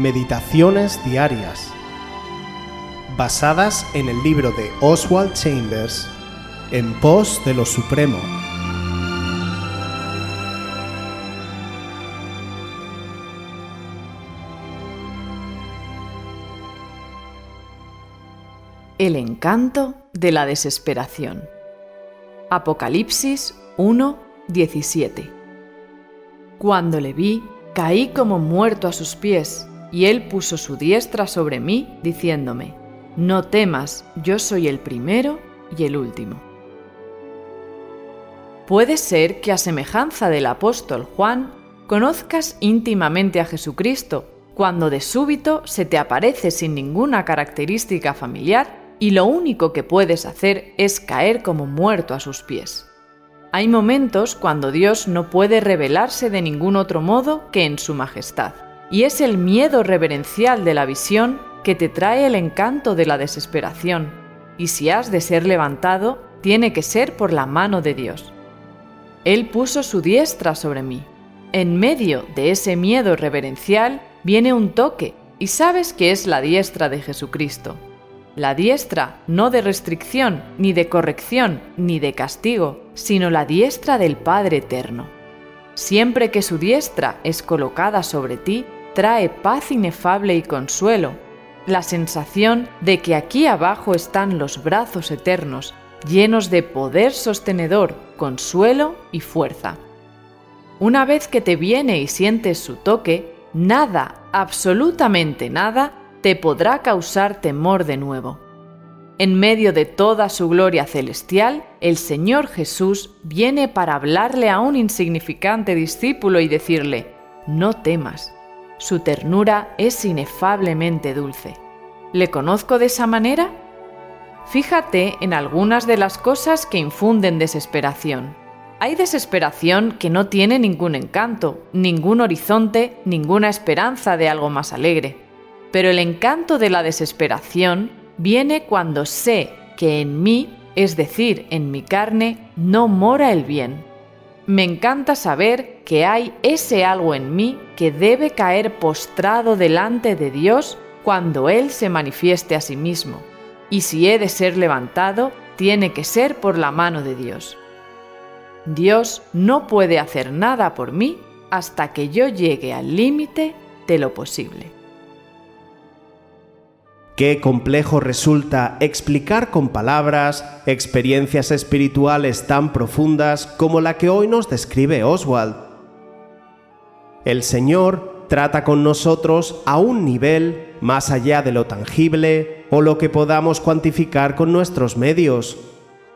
Meditaciones Diarias, basadas en el libro de Oswald Chambers, En pos de lo Supremo. El encanto de la desesperación. Apocalipsis 1, 17. Cuando le vi, caí como muerto a sus pies, y él puso su diestra sobre mí, diciéndome, No temas, yo soy el primero y el último. Puede ser que a semejanza del apóstol Juan, conozcas íntimamente a Jesucristo, cuando de súbito se te aparece sin ninguna característica familiar y lo único que puedes hacer es caer como muerto a sus pies. Hay momentos cuando Dios no puede revelarse de ningún otro modo que en su majestad, y es el miedo reverencial de la visión que te trae el encanto de la desesperación, y si has de ser levantado, tiene que ser por la mano de Dios. Él puso su diestra sobre mí. En medio de ese miedo reverencial viene un toque, y sabes que es la diestra de Jesucristo la diestra no de restricción, ni de corrección, ni de castigo, sino la diestra del Padre Eterno. Siempre que su diestra es colocada sobre ti, trae paz inefable y consuelo, la sensación de que aquí abajo están los brazos eternos, llenos de poder sostenedor, consuelo y fuerza. Una vez que te viene y sientes su toque, nada, absolutamente nada, te podrá causar temor de nuevo. En medio de toda su gloria celestial, el Señor Jesús viene para hablarle a un insignificante discípulo y decirle, no temas, su ternura es inefablemente dulce. ¿Le conozco de esa manera? Fíjate en algunas de las cosas que infunden desesperación. Hay desesperación que no tiene ningún encanto, ningún horizonte, ninguna esperanza de algo más alegre. Pero el encanto de la desesperación viene cuando sé que en mí, es decir, en mi carne, no mora el bien. Me encanta saber que hay ese algo en mí que debe caer postrado delante de Dios cuando Él se manifieste a sí mismo. Y si he de ser levantado, tiene que ser por la mano de Dios. Dios no puede hacer nada por mí hasta que yo llegue al límite de lo posible. Qué complejo resulta explicar con palabras experiencias espirituales tan profundas como la que hoy nos describe Oswald. El Señor trata con nosotros a un nivel más allá de lo tangible o lo que podamos cuantificar con nuestros medios.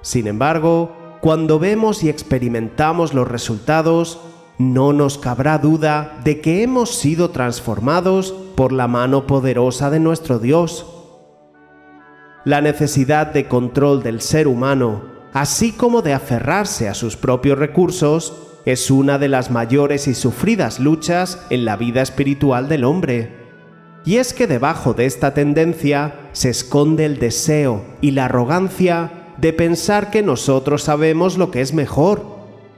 Sin embargo, cuando vemos y experimentamos los resultados, no nos cabrá duda de que hemos sido transformados por la mano poderosa de nuestro Dios la necesidad de control del ser humano, así como de aferrarse a sus propios recursos, es una de las mayores y sufridas luchas en la vida espiritual del hombre. Y es que debajo de esta tendencia se esconde el deseo y la arrogancia de pensar que nosotros sabemos lo que es mejor,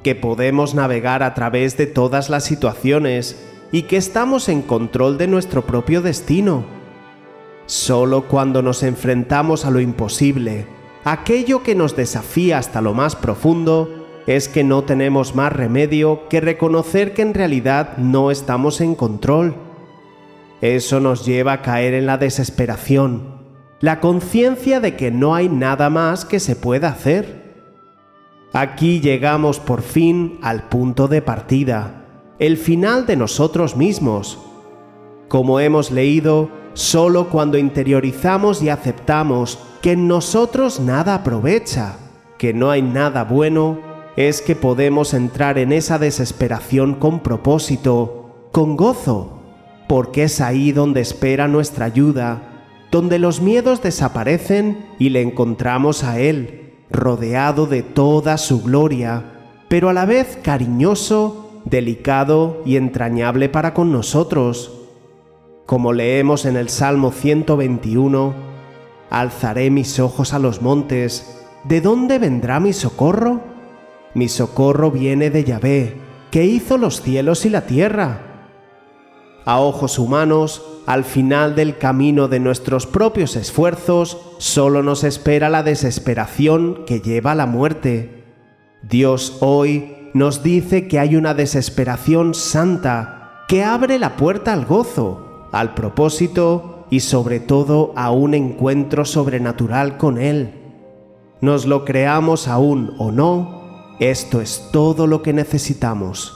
que podemos navegar a través de todas las situaciones y que estamos en control de nuestro propio destino. Solo cuando nos enfrentamos a lo imposible, aquello que nos desafía hasta lo más profundo, es que no tenemos más remedio que reconocer que en realidad no estamos en control. Eso nos lleva a caer en la desesperación, la conciencia de que no hay nada más que se pueda hacer. Aquí llegamos por fin al punto de partida, el final de nosotros mismos. Como hemos leído, solo cuando interiorizamos y aceptamos que en nosotros nada aprovecha, que no hay nada bueno, es que podemos entrar en esa desesperación con propósito, con gozo, porque es ahí donde espera nuestra ayuda, donde los miedos desaparecen y le encontramos a Él, rodeado de toda su gloria, pero a la vez cariñoso, delicado y entrañable para con nosotros como leemos en el Salmo 121, Alzaré mis ojos a los montes, ¿de dónde vendrá mi socorro? Mi socorro viene de Yahvé, que hizo los cielos y la tierra. A ojos humanos, al final del camino de nuestros propios esfuerzos, solo nos espera la desesperación que lleva a la muerte. Dios hoy nos dice que hay una desesperación santa que abre la puerta al gozo, al propósito y sobre todo a un encuentro sobrenatural con Él. Nos lo creamos aún o no, esto es todo lo que necesitamos.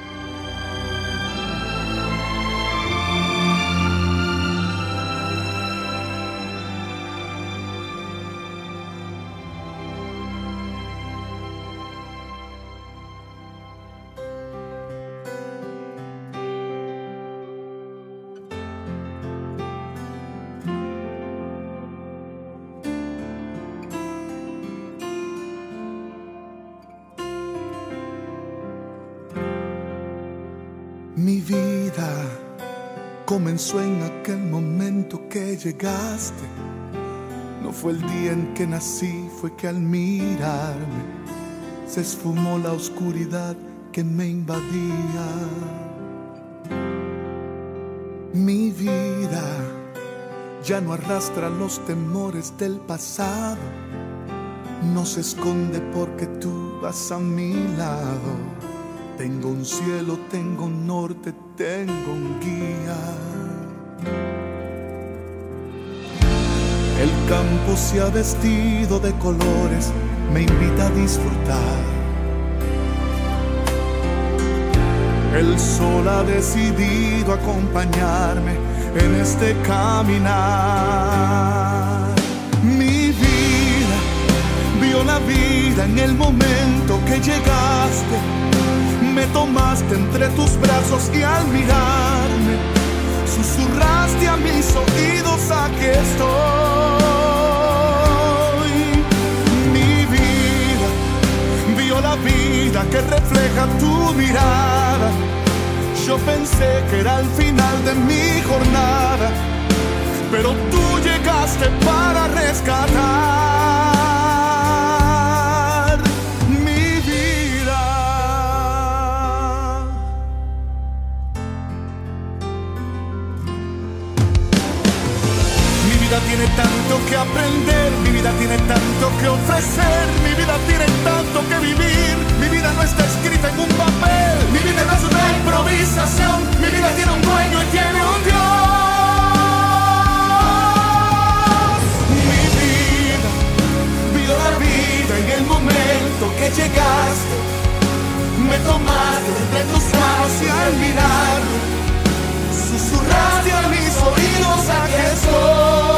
Mi vida comenzó en aquel momento que llegaste. No fue el día en que nací, fue que al mirarme se esfumó la oscuridad que me invadía. Mi vida ya no arrastra los temores del pasado, no se esconde porque tú vas a mi lado. Tengo un cielo, tengo un norte, tengo un guía. El campo se ha vestido de colores, me invita a disfrutar. El sol ha decidido acompañarme en este caminar. Mi vida vio la vida en el momento que llegaste me entre tus brazos y al mirarme susurraste a mis oídos aquí estoy. Mi vida vio la vida que refleja tu mirada. Yo pensé que era el final de mi jornada, pero tú llegaste para rescatar. vida tiene tanto que aprender, mi vida tiene tanto que ofrecer, mi vida tiene tanto que vivir, mi vida no está escrita en un papel, mi vida no es una improvisación, mi vida tiene un dueño y tiene un Dios. Mi vida, vivo la vida en el momento que llegaste, me tomaste entre tus manos y al mirar susurraste a mis oídos a Jesús.